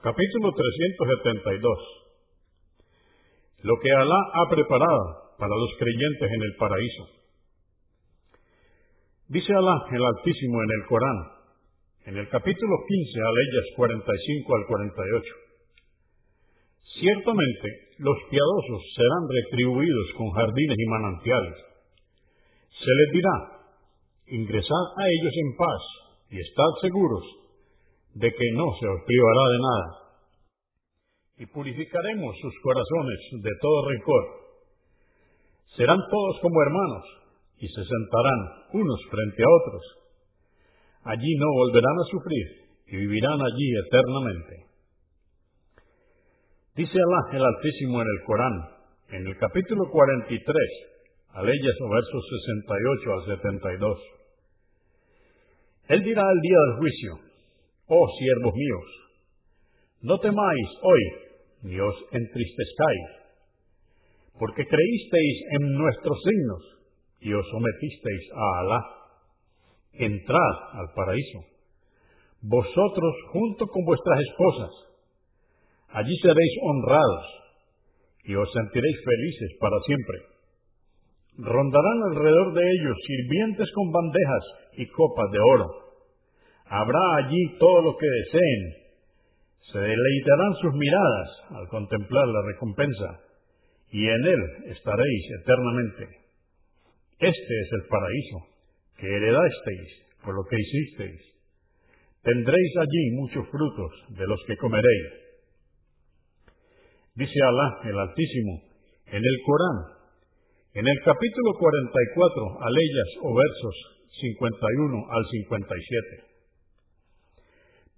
Capítulo 372 Lo que Alá ha preparado para los creyentes en el paraíso. Dice Alá el Altísimo en el Corán, en el capítulo 15, aleyas 45 al 48. Ciertamente los piadosos serán retribuidos con jardines y manantiales. Se les dirá, ingresad a ellos en paz y estad seguros de que no se os privará de nada. Y purificaremos sus corazones de todo rencor. Serán todos como hermanos y se sentarán unos frente a otros. Allí no volverán a sufrir y vivirán allí eternamente. Dice Alá el Altísimo en el Corán, en el capítulo 43, aleyas o versos 68 al 72. Él dirá el día del juicio, Oh siervos míos, no temáis hoy, ni os entristezcáis, porque creísteis en nuestros signos y os sometisteis a Alá. Entrad al paraíso, vosotros junto con vuestras esposas. Allí seréis honrados y os sentiréis felices para siempre. Rondarán alrededor de ellos sirvientes con bandejas y copas de oro Habrá allí todo lo que deseen. Se deleitarán sus miradas al contemplar la recompensa, y en él estaréis eternamente. Este es el paraíso que heredasteis por lo que hicisteis. Tendréis allí muchos frutos de los que comeréis. Dice Alá el Altísimo en el Corán, en el capítulo 44, aleyas o versos 51 al 57.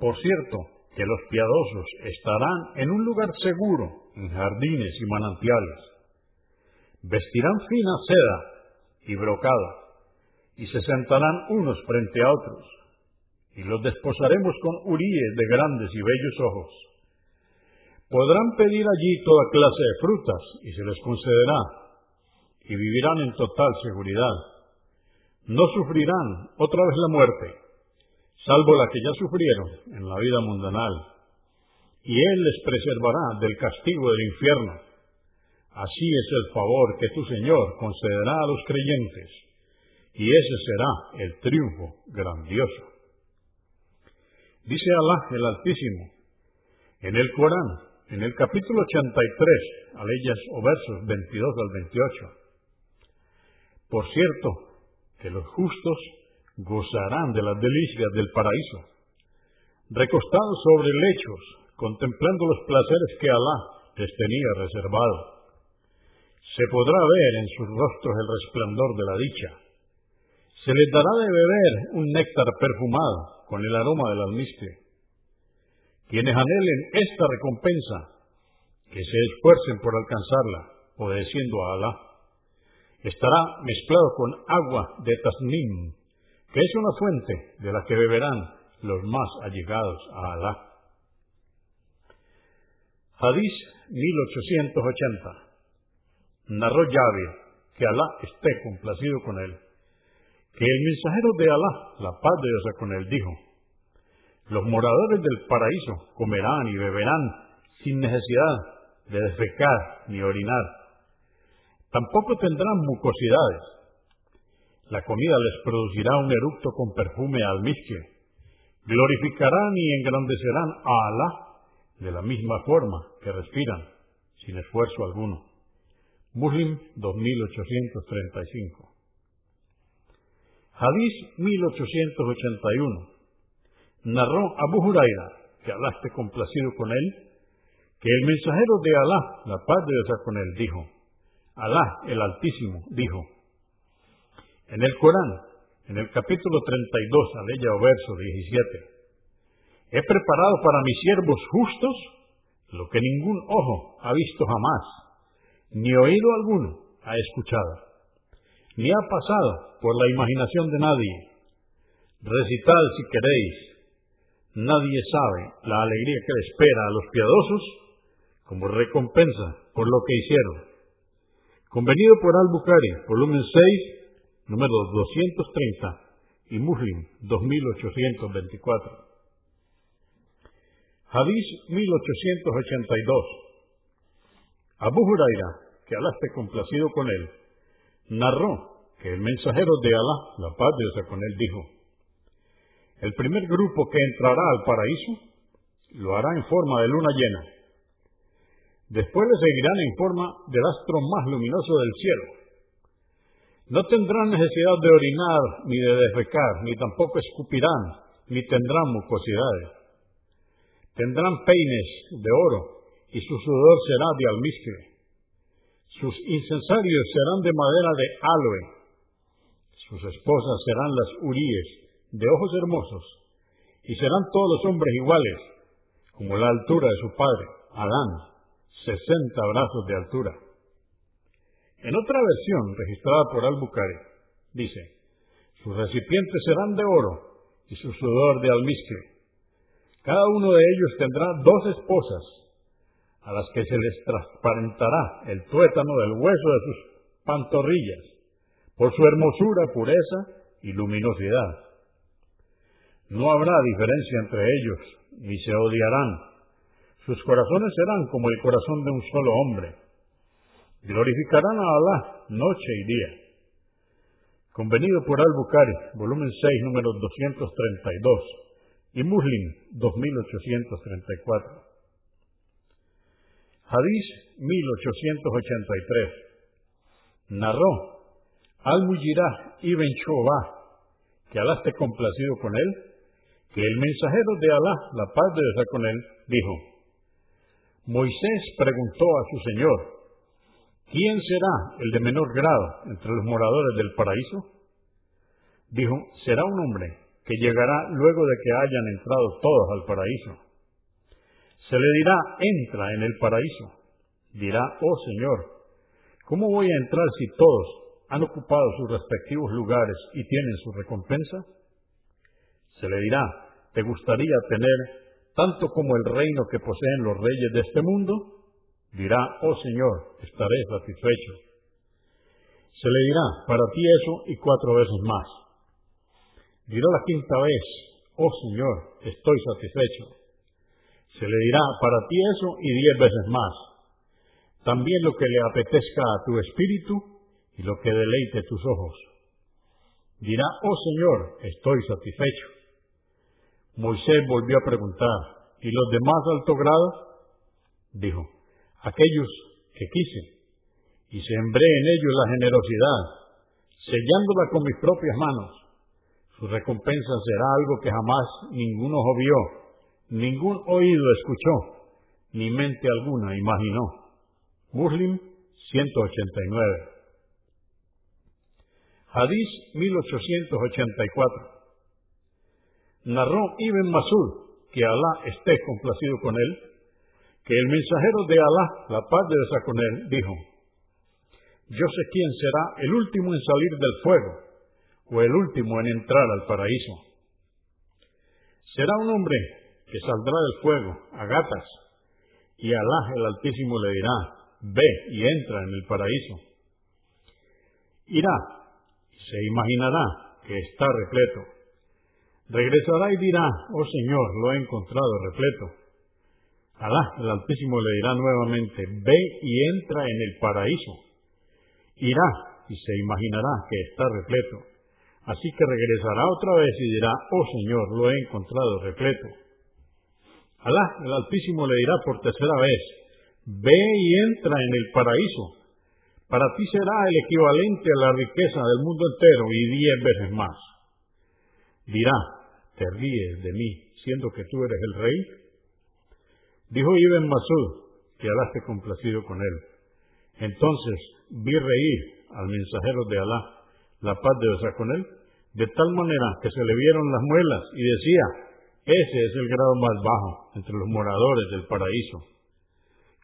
Por cierto, que los piadosos estarán en un lugar seguro, en jardines y manantiales. Vestirán fina seda y brocada, y se sentarán unos frente a otros, y los desposaremos con uríes de grandes y bellos ojos. Podrán pedir allí toda clase de frutas, y se les concederá, y vivirán en total seguridad. No sufrirán otra vez la muerte salvo la que ya sufrieron en la vida mundanal, y Él les preservará del castigo del infierno. Así es el favor que tu Señor concederá a los creyentes, y ese será el triunfo grandioso. Dice Alá el Altísimo, en el Corán, en el capítulo 83, aleyas o versos 22 al 28. Por cierto, que los justos gozarán de las delicias del paraíso, recostados sobre lechos, contemplando los placeres que Alá les tenía reservado. Se podrá ver en sus rostros el resplandor de la dicha. Se les dará de beber un néctar perfumado con el aroma del almizcle. Quienes anhelen esta recompensa, que se esfuercen por alcanzarla, obedeciendo a Alá, estará mezclado con agua de tasnim, que es una fuente de la que beberán los más allegados a Alá. Hadís 1880. Narró Yahweh, que Alá esté complacido con él, que el mensajero de Alá, la paz de Dios con él, dijo, los moradores del paraíso comerán y beberán sin necesidad de defecar ni orinar. Tampoco tendrán mucosidades la comida les producirá un eructo con perfume almizcle. Glorificarán y engrandecerán a Alá de la misma forma que respiran, sin esfuerzo alguno. Muslim 2835. Hadís 1881. Narró Abu Huraira, que Alá esté complacido con él, que el mensajero de Alá, la paz de Dios con él, dijo, Alá el Altísimo, dijo, en el Corán, en el capítulo 32, aleya o verso 17, he preparado para mis siervos justos lo que ningún ojo ha visto jamás, ni oído alguno ha escuchado, ni ha pasado por la imaginación de nadie. Recitad si queréis, nadie sabe la alegría que le espera a los piadosos como recompensa por lo que hicieron. Convenido por Al-Bukhari, volumen 6, número 230 y Muslim 2824. Hadís 1882. Abu Huraira, que Alá esté complacido con él, narró que el mensajero de Alá, la paz de Dios con él, dijo, el primer grupo que entrará al paraíso lo hará en forma de luna llena. Después le seguirán en forma del astro más luminoso del cielo. No tendrán necesidad de orinar ni de defecar, ni tampoco escupirán, ni tendrán mucosidades Tendrán peines de oro y su sudor será de almizcle. Sus incensarios serán de madera de aloe. Sus esposas serán las uríes, de ojos hermosos. Y serán todos los hombres iguales, como la altura de su padre, Adán, sesenta brazos de altura. En otra versión registrada por Al-Bukhari, dice, sus recipientes serán de oro y su sudor de almizcle cada uno de ellos tendrá dos esposas, a las que se les transparentará el tuétano del hueso de sus pantorrillas, por su hermosura, pureza y luminosidad. No habrá diferencia entre ellos, ni se odiarán. Sus corazones serán como el corazón de un solo hombre. Glorificarán a Alá noche y día. Convenido por Al-Bukhari, volumen 6, número 232 y Muslim 2834. Hadís 1883. Narró Al-Mujirah ibn Shobah, que Alá esté complacido con él, que el mensajero de Alá, la paz de Dios con él, dijo, Moisés preguntó a su Señor, ¿quién será el de menor grado entre los moradores del paraíso? Dijo, será un hombre que llegará luego de que hayan entrado todos al paraíso. Se le dirá, entra en el paraíso. Dirá, oh Señor, ¿cómo voy a entrar si todos han ocupado sus respectivos lugares y tienen su recompensa? Se le dirá, ¿te gustaría tener tanto como el reino que poseen los reyes de este mundo? Dirá, oh Señor, estaré satisfecho. Se le dirá, para ti eso y cuatro veces más. Dirá la quinta vez, oh Señor, estoy satisfecho. Se le dirá, para ti eso y diez veces más. También lo que le apetezca a tu espíritu y lo que deleite tus ojos. Dirá, oh Señor, estoy satisfecho. Moisés volvió a preguntar, ¿y los de más alto grado? Dijo, aquellos que quise, y sembré en ellos la generosidad, sellándola con mis propias manos su recompensa será algo que jamás ningún ojo vio, ningún oído escuchó, ni mente alguna imaginó. Muslim 189. Hadís 1884. Narró Ibn Masud, que Alá esté complacido con él, que el mensajero de Alá, la paz de Dios con él, dijo, Yo sé quién será el último en salir del fuego o el último en entrar al paraíso. Será un hombre que saldrá del fuego a gatas, y Alá el Altísimo le dirá, ve y entra en el paraíso. Irá y se imaginará que está repleto. Regresará y dirá, oh Señor, lo he encontrado repleto. Alá el Altísimo le dirá nuevamente, ve y entra en el paraíso. Irá y se imaginará que está repleto. Así que regresará otra vez y dirá, oh Señor, lo he encontrado repleto. Alá, el Altísimo, le dirá por tercera vez, ve y entra en el paraíso. Para ti será el equivalente a la riqueza del mundo entero y diez veces más. Dirá, te ríes de mí, siendo que tú eres el rey. Dijo Ibn Masud, que Alá esté complacido con él. Entonces vi reír al mensajero de Alá la paz de Dios con él, de tal manera que se le vieron las muelas y decía, ese es el grado más bajo entre los moradores del paraíso.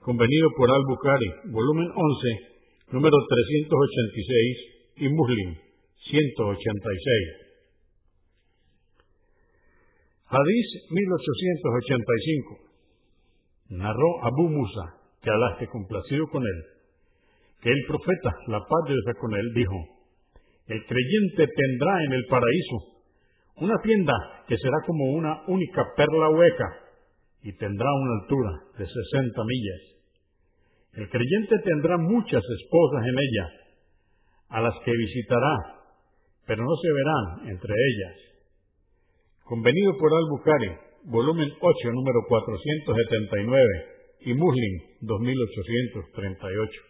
Convenido por Al-Bukhari, volumen 11, número 386 y Muslim 186. Hadís 1885. Narró Abu Musa, que Alá esté complacido con él, que el profeta, la paz de Dios con él, dijo, el creyente tendrá en el paraíso una tienda que será como una única perla hueca, y tendrá una altura de sesenta millas. El creyente tendrá muchas esposas en ella, a las que visitará, pero no se verán entre ellas. Convenido por Al-Bukhari, volumen 8, número 479, y Muslim, 2838.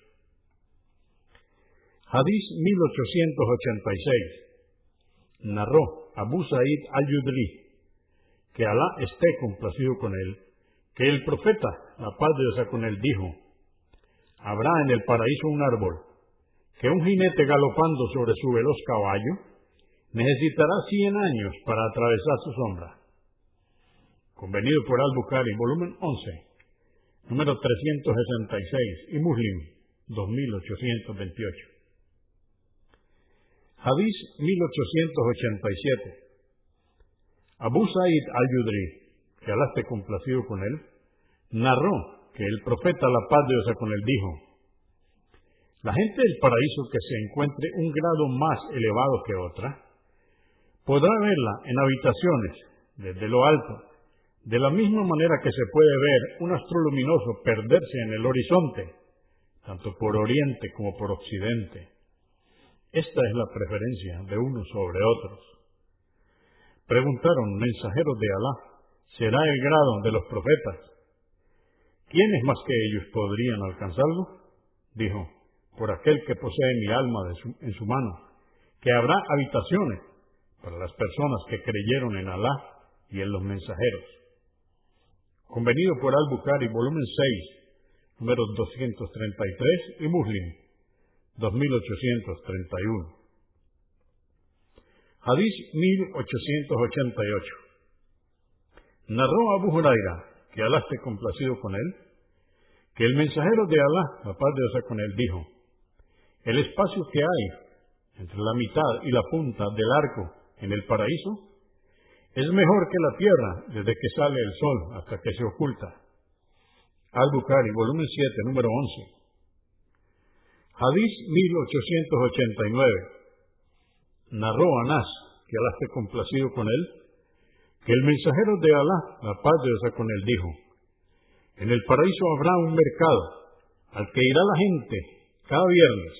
Hadís 1886. Narró Abu Sa'id al-Yudri, que Alá esté complacido con él, que el profeta, la paz de Dios con él, dijo, habrá en el paraíso un árbol, que un jinete galopando sobre su veloz caballo necesitará cien años para atravesar su sombra. Convenido por Al-Bukhari, volumen 11, número 366, y Muslim, 2828. Hadís 1887. Abu Sa'id al-Yudri, que Alá esté complacido con él, narró que el profeta, la paz de Dios con él, dijo, la gente del paraíso que se encuentre un grado más elevado que otra, podrá verla en habitaciones desde lo alto, de la misma manera que se puede ver un astro luminoso perderse en el horizonte, tanto por oriente como por occidente. Esta es la preferencia de unos sobre otros. Preguntaron, mensajeros de Alá, ¿será el grado de los profetas? ¿Quiénes más que ellos podrían alcanzarlo? Dijo, por aquel que posee mi alma en su mano, que habrá habitaciones para las personas que creyeron en Alá y en los mensajeros. Convenido por Al-Bukhari, volumen 6, números 233 y Muslim, 2831. Hadís 1888. Narró Abu Huraira, que Alá esté complacido con él, que el mensajero de Alá, la paz de Dios con él, dijo, el espacio que hay entre la mitad y la punta del arco en el paraíso es mejor que la tierra desde que sale el sol hasta que se oculta. Al-Bukhari, volumen 7, número 11. Hadís 1889 narró Anás, que Alá esté complacido con él, que el mensajero de Alá, la paz de Dios con él, dijo, en el paraíso habrá un mercado al que irá la gente cada viernes.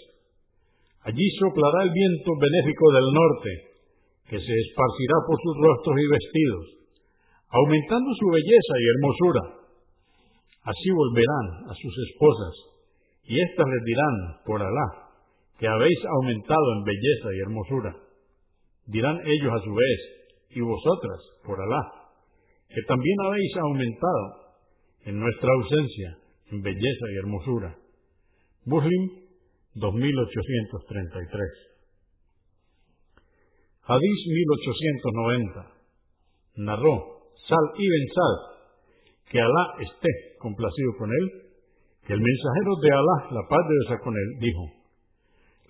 Allí soplará el viento benéfico del norte, que se esparcirá por sus rostros y vestidos, aumentando su belleza y hermosura. Así volverán a sus esposas, y éstas les dirán, por Alá, que habéis aumentado en belleza y hermosura. Dirán ellos a su vez, y vosotras, por Alá, que también habéis aumentado en nuestra ausencia en belleza y hermosura. Muslim 2833. Hadís 1890. Narró Sal ibn Sal, que Alá esté complacido con él, que el mensajero de Alá, la paz de Dios con él, dijo,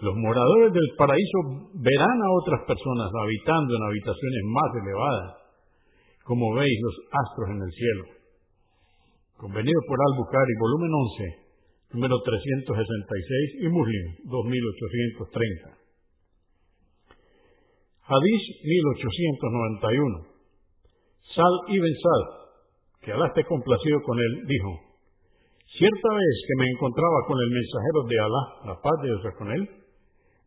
los moradores del paraíso verán a otras personas habitando en habitaciones más elevadas, como veis los astros en el cielo. Convenido por Al-Bukhari, volumen 11, número 366 y Muslim, 2830. Hadís 1891. Sal ibn Sal, que Alá esté complacido con él, dijo, Cierta vez que me encontraba con el mensajero de Alá, la paz de Dios con él,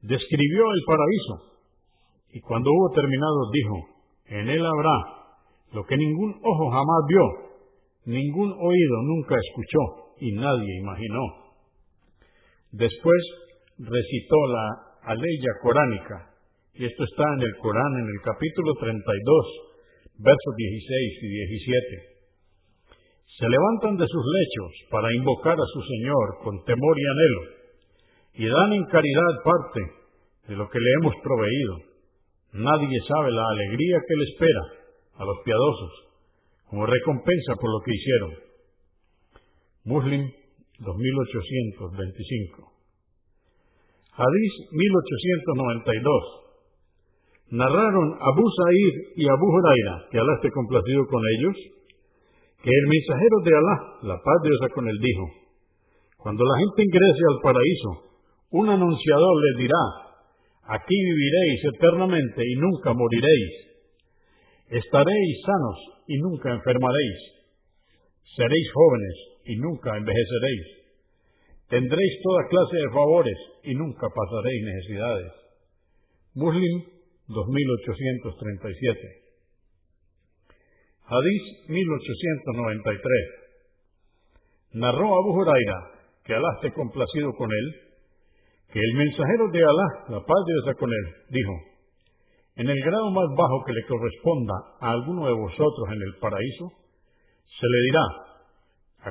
describió el paraíso y cuando hubo terminado dijo, en él habrá lo que ningún ojo jamás vio, ningún oído nunca escuchó y nadie imaginó. Después recitó la aleya coránica, y esto está en el Corán en el capítulo 32, versos 16 y 17. Se levantan de sus lechos para invocar a su Señor con temor y anhelo y dan en caridad parte de lo que le hemos proveído. Nadie sabe la alegría que le espera a los piadosos como recompensa por lo que hicieron. Muslim 2825. Hadís 1892. Narraron Abu Sa'id y Abu Huraira, que Alá esté complacido con ellos, que el mensajero de Alá, la paz de Dios con él, dijo, cuando la gente ingrese al paraíso, un anunciador les dirá, aquí viviréis eternamente y nunca moriréis. Estaréis sanos y nunca enfermaréis. seréis jóvenes y nunca envejeceréis. Tendréis toda clase de favores y nunca pasaréis necesidades. Muslim 2837. Hadís 1893. Narró Abu Huraira, que Alá esté complacido con él, que el mensajero de Alá, la paz de Dios con él, dijo, en el grado más bajo que le corresponda a alguno de vosotros en el paraíso, se le dirá,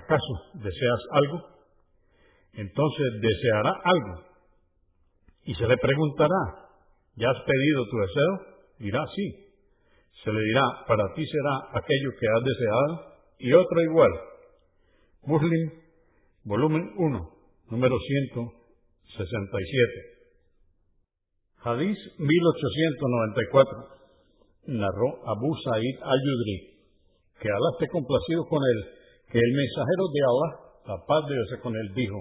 ¿acaso deseas algo? Entonces deseará algo. Y se le preguntará, ¿ya has pedido tu deseo? Dirá, sí. Se le dirá, para ti será aquello que has deseado y otro igual. Muslim, volumen 1, número 167. Hadís 1894. Narró Abu Sa'id al-Yudri, que Alá esté complacido con él, que el mensajero de Alá, la paz de Dios con él, dijo,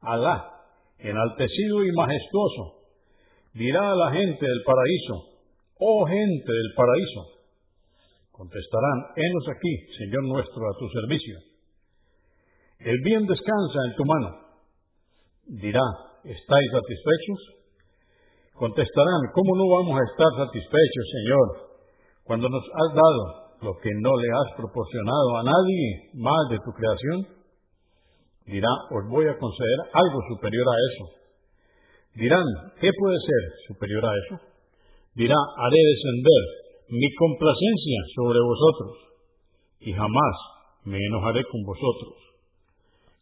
Alá, enaltecido y majestuoso, dirá a la gente del paraíso, oh gente del paraíso, contestarán, henos aquí, Señor nuestro, a tu servicio. El bien descansa en tu mano. Dirá, ¿estáis satisfechos? Contestarán, ¿cómo no vamos a estar satisfechos, Señor, cuando nos has dado lo que no le has proporcionado a nadie más de tu creación? Dirá, os voy a conceder algo superior a eso. Dirán, ¿qué puede ser superior a eso? Dirá, haré descender mi complacencia sobre vosotros y jamás me enojaré con vosotros.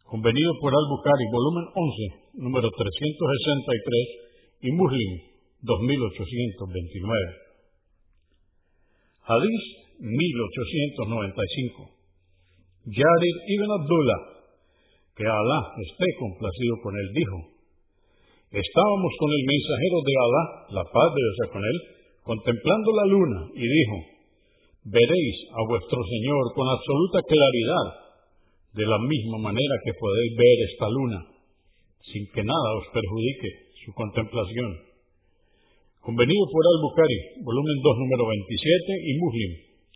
Convenido por Al-Bukhari, volumen 11, número 363 y Muslim 2829. Hadís 1895. Yarid ibn Abdullah, que Alá esté complacido con él, dijo, estábamos con el mensajero de Alá, la paz de Dios con él, contemplando la luna, y dijo, veréis a vuestro Señor con absoluta claridad, de la misma manera que podéis ver esta luna, sin que nada os perjudique su contemplación. Convenido por Al-Bukhari, volumen 2, número 27 y Muslim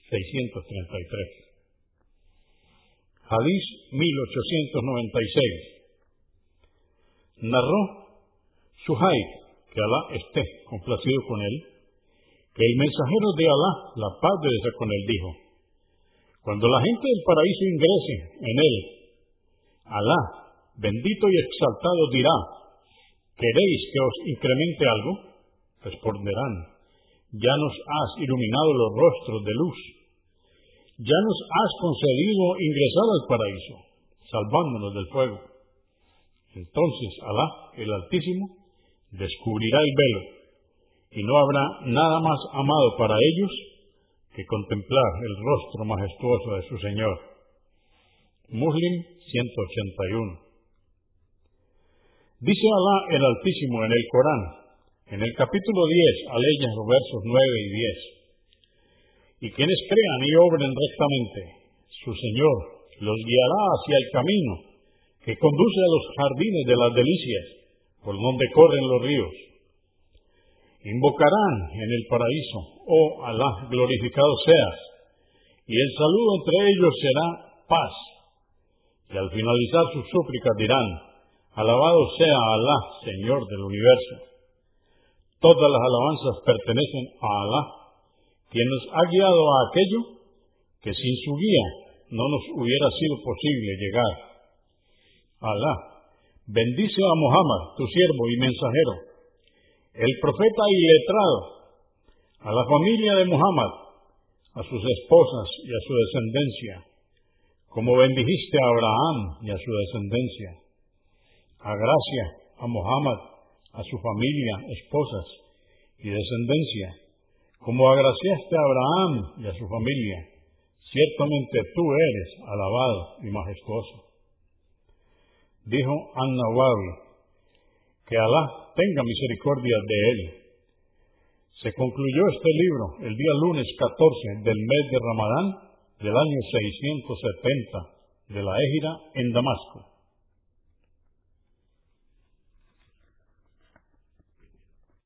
633. Hadís 1896. Narró Suhaib, que Alá esté complacido con él, que el mensajero de Alá, la paz de Dios con él, dijo, cuando la gente del paraíso ingrese en él, Alá, bendito y exaltado, dirá, ¿Queréis que os incremente algo? Responderán, ya nos has iluminado los rostros de luz, ya nos has concedido ingresar al paraíso, salvándonos del fuego. Entonces Alá, el Altísimo, descubrirá el velo, y no habrá nada más amado para ellos que contemplar el rostro majestuoso de su Señor. Muslim 181 Dice Alá el Altísimo en el Corán, en el capítulo 10, aleya los versos 9 y 10. Y quienes crean y obren rectamente, su Señor los guiará hacia el camino que conduce a los jardines de las delicias, por donde corren los ríos. Invocarán en el paraíso, oh Alá, glorificado seas, y el saludo entre ellos será paz. Y al finalizar sus súplicas dirán, Alabado sea Alá, Señor del universo. Todas las alabanzas pertenecen a Alá, quien nos ha guiado a aquello que sin su guía no nos hubiera sido posible llegar. Alá, bendice a Muhammad, tu siervo y mensajero, el profeta y letrado, a la familia de Muhammad, a sus esposas y a su descendencia, como bendijiste a Abraham y a su descendencia a gracia a Muhammad, a su familia, esposas y descendencia, como agraciaste a Abraham y a su familia. Ciertamente tú eres alabado y majestuoso. Dijo An-Nawawi, que Alá tenga misericordia de él. Se concluyó este libro el día lunes 14 del mes de Ramadán del año 670 de la Égira en Damasco.